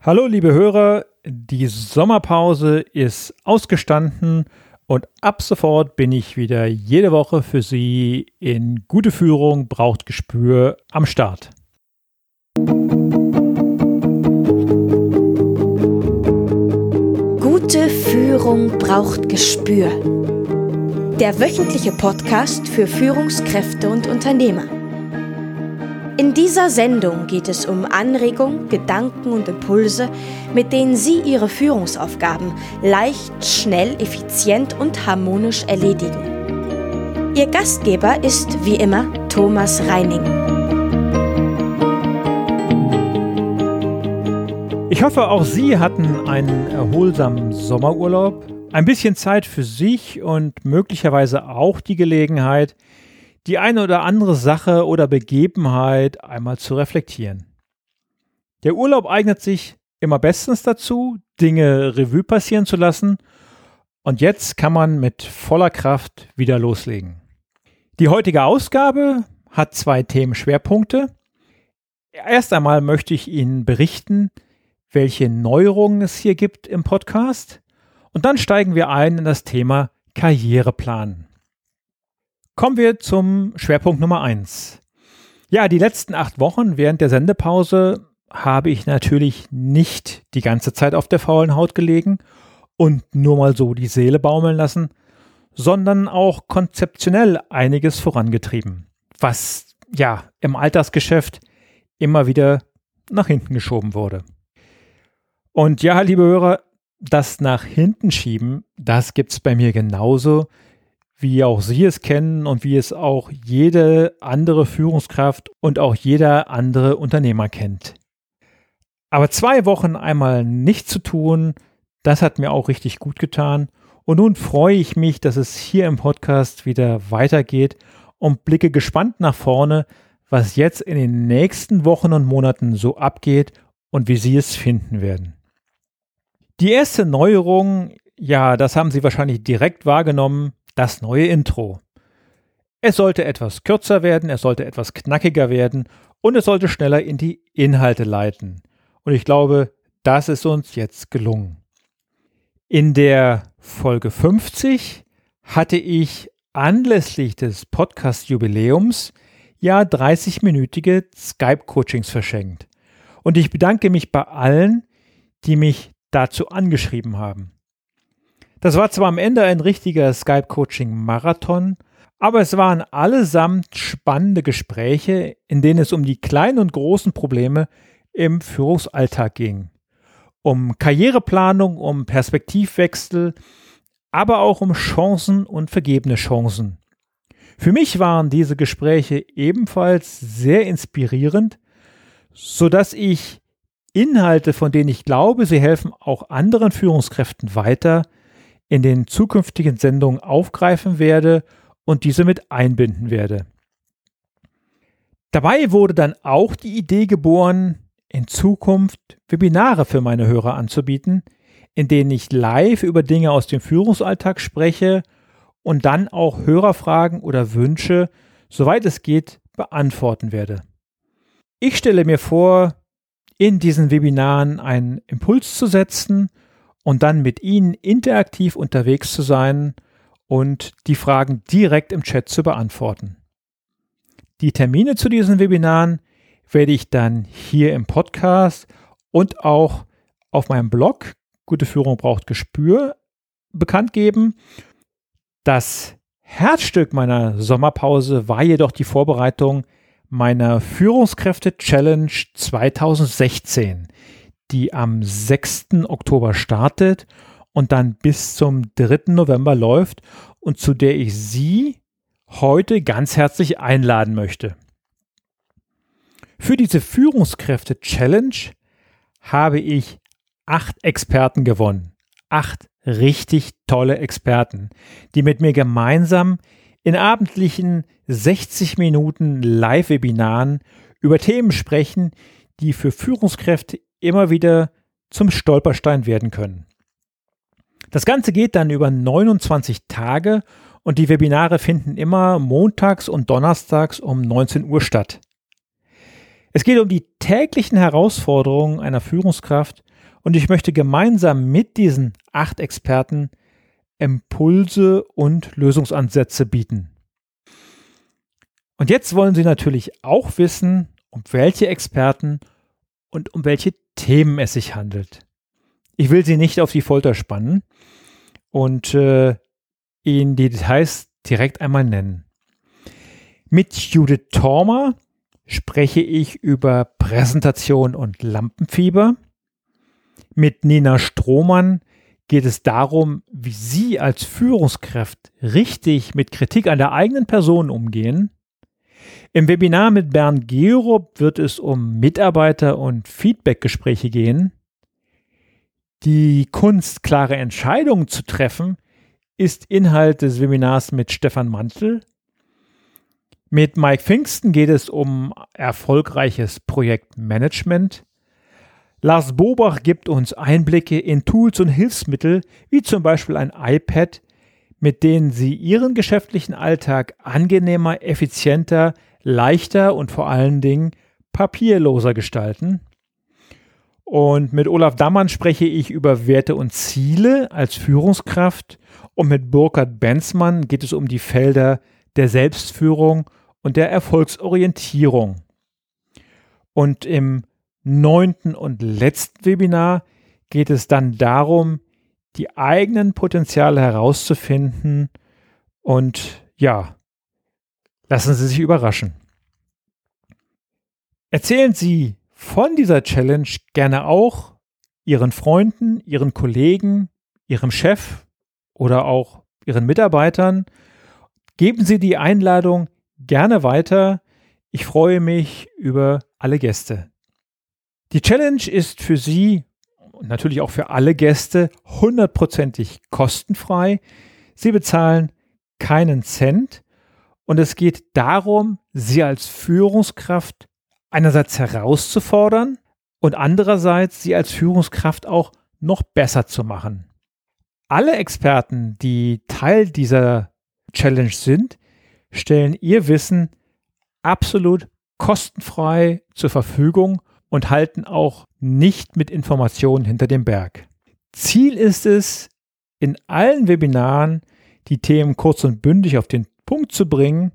Hallo liebe Hörer, die Sommerpause ist ausgestanden und ab sofort bin ich wieder jede Woche für Sie in gute Führung braucht Gespür am Start. Gute Führung braucht Gespür. Der wöchentliche Podcast für Führungskräfte und Unternehmer. In dieser Sendung geht es um Anregungen, Gedanken und Impulse, mit denen Sie Ihre Führungsaufgaben leicht, schnell, effizient und harmonisch erledigen. Ihr Gastgeber ist wie immer Thomas Reining. Ich hoffe, auch Sie hatten einen erholsamen Sommerurlaub, ein bisschen Zeit für sich und möglicherweise auch die Gelegenheit, die eine oder andere Sache oder Begebenheit einmal zu reflektieren. Der Urlaub eignet sich immer bestens dazu, Dinge Revue passieren zu lassen und jetzt kann man mit voller Kraft wieder loslegen. Die heutige Ausgabe hat zwei Themenschwerpunkte. Erst einmal möchte ich Ihnen berichten, welche Neuerungen es hier gibt im Podcast und dann steigen wir ein in das Thema Karriereplan. Kommen wir zum Schwerpunkt Nummer 1. Ja, die letzten acht Wochen während der Sendepause habe ich natürlich nicht die ganze Zeit auf der faulen Haut gelegen und nur mal so die Seele baumeln lassen, sondern auch konzeptionell einiges vorangetrieben, was ja im Alltagsgeschäft immer wieder nach hinten geschoben wurde. Und ja, liebe Hörer, das nach hinten schieben, das gibt's bei mir genauso wie auch Sie es kennen und wie es auch jede andere Führungskraft und auch jeder andere Unternehmer kennt. Aber zwei Wochen einmal nichts zu tun, das hat mir auch richtig gut getan. Und nun freue ich mich, dass es hier im Podcast wieder weitergeht und blicke gespannt nach vorne, was jetzt in den nächsten Wochen und Monaten so abgeht und wie Sie es finden werden. Die erste Neuerung, ja, das haben Sie wahrscheinlich direkt wahrgenommen, das neue Intro. Es sollte etwas kürzer werden, es sollte etwas knackiger werden und es sollte schneller in die Inhalte leiten. Und ich glaube, das ist uns jetzt gelungen. In der Folge 50 hatte ich anlässlich des Podcast-Jubiläums ja 30-minütige Skype-Coachings verschenkt. Und ich bedanke mich bei allen, die mich dazu angeschrieben haben. Das war zwar am Ende ein richtiger Skype-Coaching-Marathon, aber es waren allesamt spannende Gespräche, in denen es um die kleinen und großen Probleme im Führungsalltag ging. Um Karriereplanung, um Perspektivwechsel, aber auch um Chancen und vergebene Chancen. Für mich waren diese Gespräche ebenfalls sehr inspirierend, so dass ich Inhalte, von denen ich glaube, sie helfen auch anderen Führungskräften weiter, in den zukünftigen Sendungen aufgreifen werde und diese mit einbinden werde. Dabei wurde dann auch die Idee geboren, in Zukunft Webinare für meine Hörer anzubieten, in denen ich live über Dinge aus dem Führungsalltag spreche und dann auch Hörerfragen oder Wünsche, soweit es geht, beantworten werde. Ich stelle mir vor, in diesen Webinaren einen Impuls zu setzen und dann mit Ihnen interaktiv unterwegs zu sein und die Fragen direkt im Chat zu beantworten. Die Termine zu diesen Webinaren werde ich dann hier im Podcast und auch auf meinem Blog Gute Führung braucht Gespür bekannt geben. Das Herzstück meiner Sommerpause war jedoch die Vorbereitung meiner Führungskräfte Challenge 2016, die am 6. Oktober startet und dann bis zum 3. November läuft und zu der ich Sie heute ganz herzlich einladen möchte. Für diese Führungskräfte-Challenge habe ich acht Experten gewonnen. Acht richtig tolle Experten, die mit mir gemeinsam in abendlichen 60 Minuten Live-Webinaren über Themen sprechen, die für Führungskräfte immer wieder zum Stolperstein werden können. Das Ganze geht dann über 29 Tage und die Webinare finden immer montags und donnerstags um 19 Uhr statt. Es geht um die täglichen Herausforderungen einer Führungskraft und ich möchte gemeinsam mit diesen acht Experten Impulse und Lösungsansätze bieten. Und jetzt wollen Sie natürlich auch wissen, um welche Experten und um welche Themen es sich handelt. Ich will Sie nicht auf die Folter spannen und äh, Ihnen die Details direkt einmal nennen. Mit Judith Tormer spreche ich über Präsentation und Lampenfieber. Mit Nina Strohmann geht es darum, wie Sie als Führungskraft richtig mit Kritik an der eigenen Person umgehen. Im Webinar mit Bernd Gerob wird es um Mitarbeiter- und Feedbackgespräche gehen. Die Kunst, klare Entscheidungen zu treffen, ist Inhalt des Webinars mit Stefan Mantel. Mit Mike Pfingsten geht es um erfolgreiches Projektmanagement. Lars Bobach gibt uns Einblicke in Tools und Hilfsmittel, wie zum Beispiel ein iPad, mit denen Sie Ihren geschäftlichen Alltag angenehmer, effizienter, leichter und vor allen Dingen papierloser gestalten. Und mit Olaf Dammann spreche ich über Werte und Ziele als Führungskraft. Und mit Burkhard Benzmann geht es um die Felder der Selbstführung und der Erfolgsorientierung. Und im neunten und letzten Webinar geht es dann darum, die eigenen Potenziale herauszufinden und ja, lassen Sie sich überraschen. Erzählen Sie von dieser Challenge gerne auch Ihren Freunden, Ihren Kollegen, Ihrem Chef oder auch Ihren Mitarbeitern. Geben Sie die Einladung gerne weiter. Ich freue mich über alle Gäste. Die Challenge ist für Sie und natürlich auch für alle Gäste hundertprozentig kostenfrei. Sie bezahlen keinen Cent und es geht darum, Sie als Führungskraft einerseits herauszufordern und andererseits Sie als Führungskraft auch noch besser zu machen. Alle Experten, die Teil dieser Challenge sind, stellen ihr Wissen absolut kostenfrei zur Verfügung und halten auch nicht mit Informationen hinter dem Berg. Ziel ist es, in allen Webinaren die Themen kurz und bündig auf den Punkt zu bringen,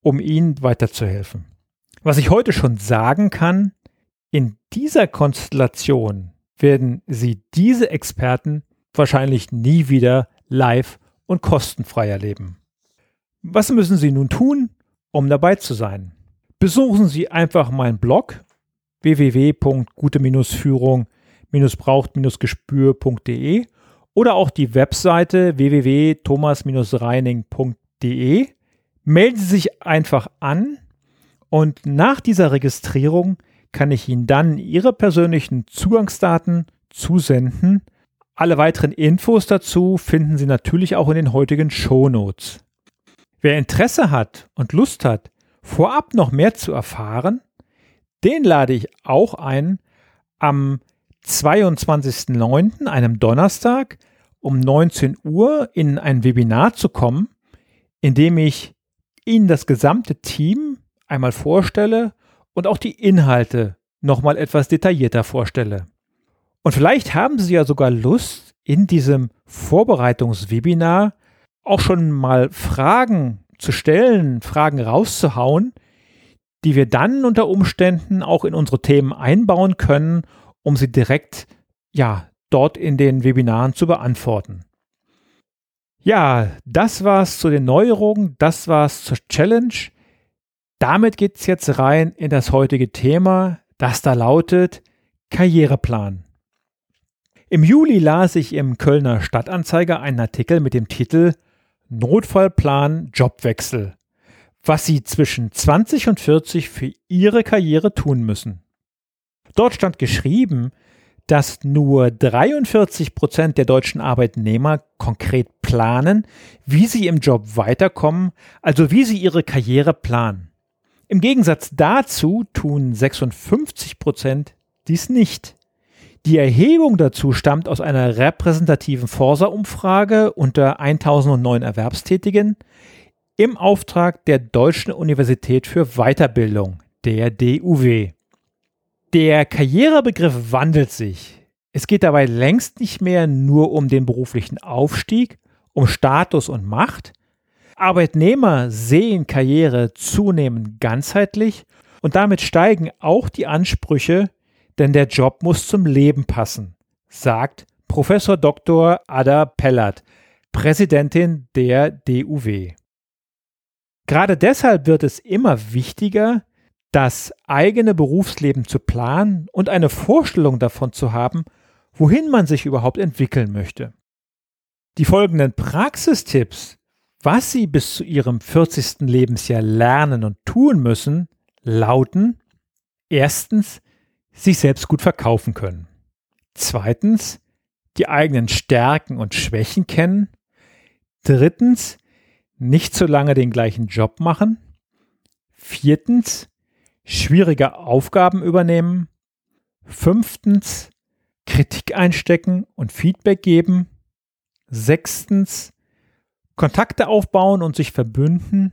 um Ihnen weiterzuhelfen. Was ich heute schon sagen kann, in dieser Konstellation werden Sie diese Experten wahrscheinlich nie wieder live und kostenfrei erleben. Was müssen Sie nun tun, um dabei zu sein? Besuchen Sie einfach meinen Blog www.gute-führung-braucht-gespür.de oder auch die Webseite www.thomas-reining.de. Melden Sie sich einfach an und nach dieser Registrierung kann ich Ihnen dann Ihre persönlichen Zugangsdaten zusenden. Alle weiteren Infos dazu finden Sie natürlich auch in den heutigen Show Notes. Wer Interesse hat und Lust hat, vorab noch mehr zu erfahren, den lade ich auch ein, am 22.09., einem Donnerstag, um 19 Uhr in ein Webinar zu kommen, in dem ich Ihnen das gesamte Team einmal vorstelle und auch die Inhalte nochmal etwas detaillierter vorstelle. Und vielleicht haben Sie ja sogar Lust, in diesem Vorbereitungswebinar auch schon mal Fragen zu stellen, Fragen rauszuhauen, die wir dann unter Umständen auch in unsere Themen einbauen können, um sie direkt ja dort in den Webinaren zu beantworten. Ja, das war's zu den Neuerungen, das war's zur Challenge. Damit geht's jetzt rein in das heutige Thema, das da lautet Karriereplan. Im Juli las ich im Kölner Stadtanzeiger einen Artikel mit dem Titel Notfallplan Jobwechsel was sie zwischen 20 und 40 für ihre Karriere tun müssen. Dort stand geschrieben, dass nur 43 Prozent der deutschen Arbeitnehmer konkret planen, wie sie im Job weiterkommen, also wie sie ihre Karriere planen. Im Gegensatz dazu tun 56 Prozent dies nicht. Die Erhebung dazu stammt aus einer repräsentativen Forsa-Umfrage unter 1009 Erwerbstätigen, im Auftrag der Deutschen Universität für Weiterbildung, der DUW. Der Karrierebegriff wandelt sich. Es geht dabei längst nicht mehr nur um den beruflichen Aufstieg, um Status und Macht. Arbeitnehmer sehen Karriere zunehmend ganzheitlich und damit steigen auch die Ansprüche, denn der Job muss zum Leben passen, sagt Professor Dr. Ada Pellert, Präsidentin der DUW. Gerade deshalb wird es immer wichtiger, das eigene Berufsleben zu planen und eine Vorstellung davon zu haben, wohin man sich überhaupt entwickeln möchte. Die folgenden Praxistipps, was Sie bis zu Ihrem 40. Lebensjahr lernen und tun müssen, lauten erstens, sich selbst gut verkaufen können. Zweitens, die eigenen Stärken und Schwächen kennen. Drittens, nicht zu lange den gleichen Job machen. Viertens, schwierige Aufgaben übernehmen. Fünftens, Kritik einstecken und Feedback geben. Sechstens, Kontakte aufbauen und sich verbünden.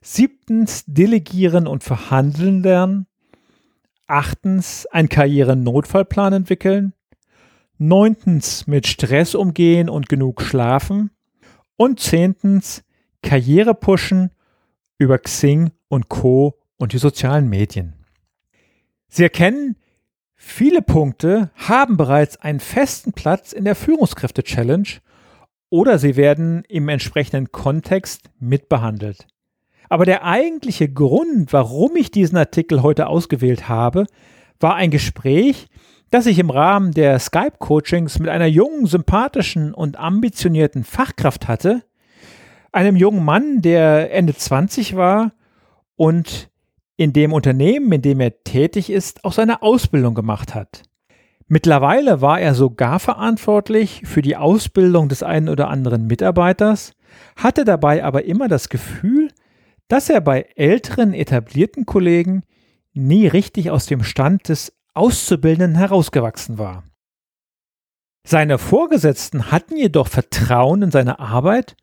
Siebtens, delegieren und verhandeln lernen. Achtens, ein Karriere-Notfallplan entwickeln. Neuntens, mit Stress umgehen und genug schlafen. Und zehntens, Karriere pushen über Xing und Co. und die sozialen Medien. Sie erkennen, viele Punkte haben bereits einen festen Platz in der Führungskräfte-Challenge oder sie werden im entsprechenden Kontext mitbehandelt. Aber der eigentliche Grund, warum ich diesen Artikel heute ausgewählt habe, war ein Gespräch, das ich im Rahmen der Skype-Coachings mit einer jungen, sympathischen und ambitionierten Fachkraft hatte, einem jungen Mann, der Ende 20 war und in dem Unternehmen, in dem er tätig ist, auch seine Ausbildung gemacht hat. Mittlerweile war er sogar verantwortlich für die Ausbildung des einen oder anderen Mitarbeiters, hatte dabei aber immer das Gefühl, dass er bei älteren etablierten Kollegen nie richtig aus dem Stand des Auszubildenden herausgewachsen war. Seine Vorgesetzten hatten jedoch Vertrauen in seine Arbeit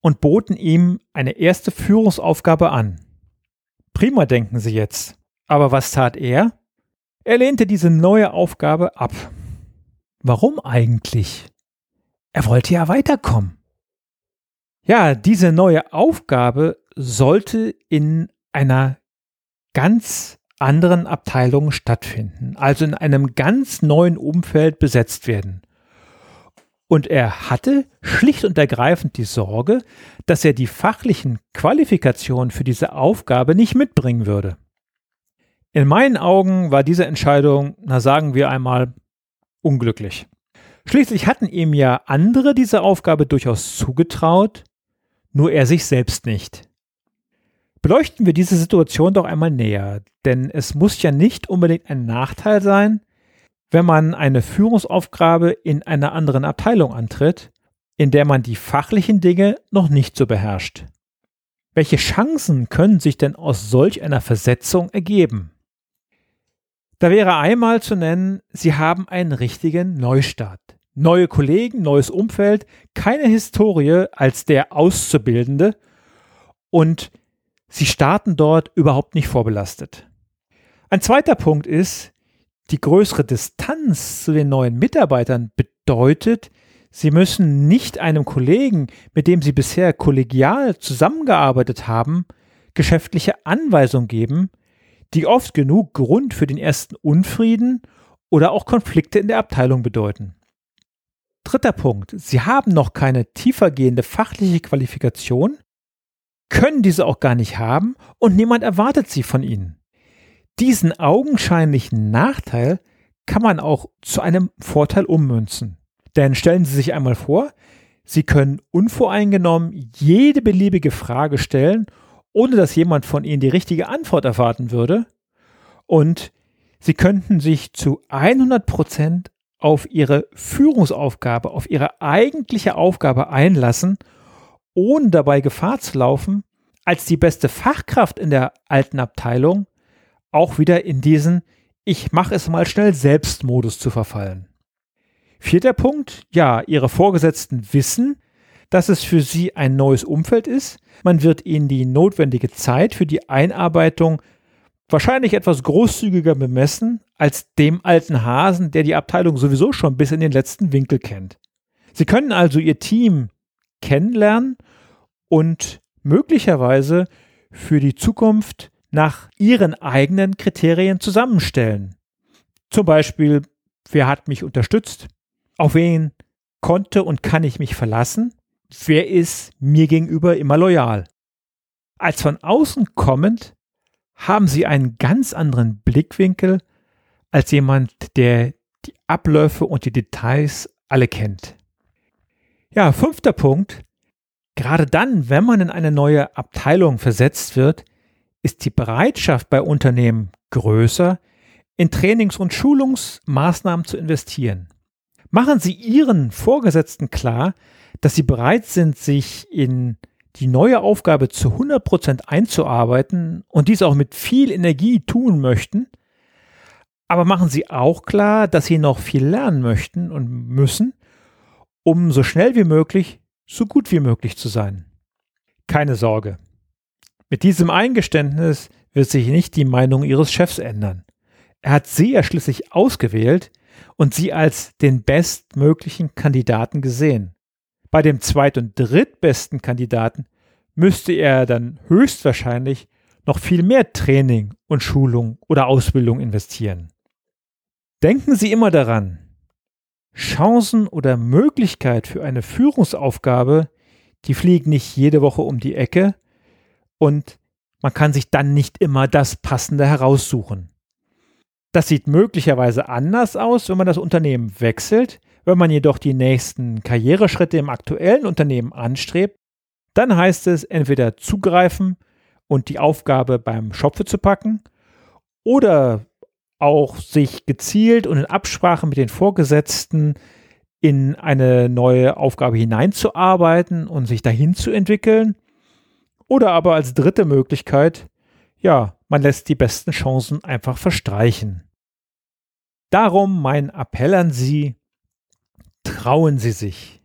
und boten ihm eine erste Führungsaufgabe an. Prima denken Sie jetzt. Aber was tat er? Er lehnte diese neue Aufgabe ab. Warum eigentlich? Er wollte ja weiterkommen. Ja, diese neue Aufgabe sollte in einer ganz anderen Abteilung stattfinden, also in einem ganz neuen Umfeld besetzt werden. Und er hatte schlicht und ergreifend die Sorge, dass er die fachlichen Qualifikationen für diese Aufgabe nicht mitbringen würde. In meinen Augen war diese Entscheidung, na sagen wir einmal, unglücklich. Schließlich hatten ihm ja andere diese Aufgabe durchaus zugetraut, nur er sich selbst nicht. Beleuchten wir diese Situation doch einmal näher, denn es muss ja nicht unbedingt ein Nachteil sein, wenn man eine Führungsaufgabe in einer anderen Abteilung antritt, in der man die fachlichen Dinge noch nicht so beherrscht. Welche Chancen können sich denn aus solch einer Versetzung ergeben? Da wäre einmal zu nennen, Sie haben einen richtigen Neustart. Neue Kollegen, neues Umfeld, keine Historie als der Auszubildende und Sie starten dort überhaupt nicht vorbelastet. Ein zweiter Punkt ist, die größere Distanz zu den neuen Mitarbeitern bedeutet, sie müssen nicht einem Kollegen, mit dem sie bisher kollegial zusammengearbeitet haben, geschäftliche Anweisungen geben, die oft genug Grund für den ersten Unfrieden oder auch Konflikte in der Abteilung bedeuten. Dritter Punkt. Sie haben noch keine tiefergehende fachliche Qualifikation, können diese auch gar nicht haben und niemand erwartet sie von ihnen. Diesen augenscheinlichen Nachteil kann man auch zu einem Vorteil ummünzen. Denn stellen Sie sich einmal vor, Sie können unvoreingenommen jede beliebige Frage stellen, ohne dass jemand von Ihnen die richtige Antwort erwarten würde. Und Sie könnten sich zu 100 Prozent auf Ihre Führungsaufgabe, auf Ihre eigentliche Aufgabe einlassen, ohne dabei Gefahr zu laufen, als die beste Fachkraft in der alten Abteilung auch wieder in diesen Ich mache es mal schnell selbst Modus zu verfallen. Vierter Punkt, ja, Ihre Vorgesetzten wissen, dass es für Sie ein neues Umfeld ist. Man wird Ihnen die notwendige Zeit für die Einarbeitung wahrscheinlich etwas großzügiger bemessen als dem alten Hasen, der die Abteilung sowieso schon bis in den letzten Winkel kennt. Sie können also Ihr Team kennenlernen und möglicherweise für die Zukunft nach Ihren eigenen Kriterien zusammenstellen. Zum Beispiel, wer hat mich unterstützt? Auf wen konnte und kann ich mich verlassen? Wer ist mir gegenüber immer loyal? Als von außen kommend haben Sie einen ganz anderen Blickwinkel als jemand, der die Abläufe und die Details alle kennt. Ja, fünfter Punkt. Gerade dann, wenn man in eine neue Abteilung versetzt wird, ist die Bereitschaft bei Unternehmen größer, in Trainings- und Schulungsmaßnahmen zu investieren. Machen Sie Ihren Vorgesetzten klar, dass Sie bereit sind, sich in die neue Aufgabe zu 100% einzuarbeiten und dies auch mit viel Energie tun möchten, aber machen Sie auch klar, dass Sie noch viel lernen möchten und müssen, um so schnell wie möglich, so gut wie möglich zu sein. Keine Sorge. Mit diesem Eingeständnis wird sich nicht die Meinung Ihres Chefs ändern. Er hat Sie ja schließlich ausgewählt und Sie als den bestmöglichen Kandidaten gesehen. Bei dem zweit- und drittbesten Kandidaten müsste er dann höchstwahrscheinlich noch viel mehr Training und Schulung oder Ausbildung investieren. Denken Sie immer daran, Chancen oder Möglichkeit für eine Führungsaufgabe, die fliegen nicht jede Woche um die Ecke und man kann sich dann nicht immer das Passende heraussuchen. Das sieht möglicherweise anders aus, wenn man das Unternehmen wechselt, wenn man jedoch die nächsten Karriereschritte im aktuellen Unternehmen anstrebt, dann heißt es entweder zugreifen und die Aufgabe beim Schopfe zu packen oder auch sich gezielt und in Absprache mit den Vorgesetzten in eine neue Aufgabe hineinzuarbeiten und sich dahin zu entwickeln. Oder aber als dritte Möglichkeit, ja, man lässt die besten Chancen einfach verstreichen. Darum mein Appell an Sie, trauen Sie sich.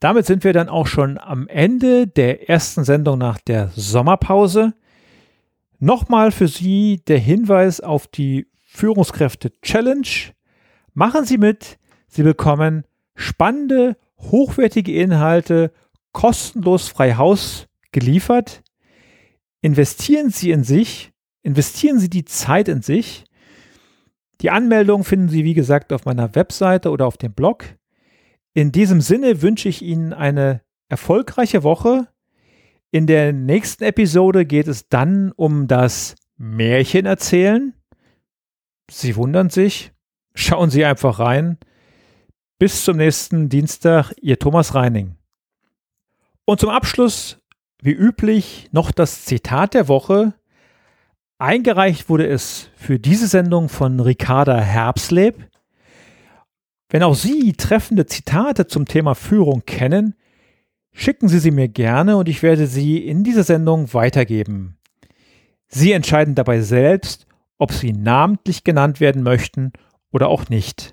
Damit sind wir dann auch schon am Ende der ersten Sendung nach der Sommerpause. Nochmal für Sie der Hinweis auf die Führungskräfte Challenge. Machen Sie mit. Sie bekommen spannende, hochwertige Inhalte kostenlos frei Haus geliefert. Investieren Sie in sich. Investieren Sie die Zeit in sich. Die Anmeldung finden Sie, wie gesagt, auf meiner Webseite oder auf dem Blog. In diesem Sinne wünsche ich Ihnen eine erfolgreiche Woche. In der nächsten Episode geht es dann um das Märchen erzählen. Sie wundern sich. Schauen Sie einfach rein. Bis zum nächsten Dienstag, Ihr Thomas Reining. Und zum Abschluss, wie üblich, noch das Zitat der Woche. Eingereicht wurde es für diese Sendung von Ricarda Herbsleb. Wenn auch Sie treffende Zitate zum Thema Führung kennen, Schicken Sie sie mir gerne und ich werde sie in dieser Sendung weitergeben. Sie entscheiden dabei selbst, ob Sie namentlich genannt werden möchten oder auch nicht.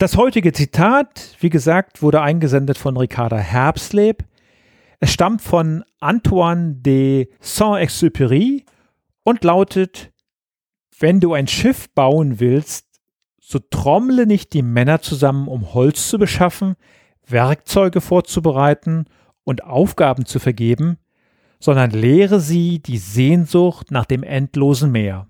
Das heutige Zitat, wie gesagt, wurde eingesendet von Ricarda Herbsleb. Es stammt von Antoine de Saint-Exupéry und lautet, wenn du ein Schiff bauen willst, so trommle nicht die Männer zusammen, um Holz zu beschaffen, Werkzeuge vorzubereiten und Aufgaben zu vergeben, sondern lehre sie die Sehnsucht nach dem endlosen Meer.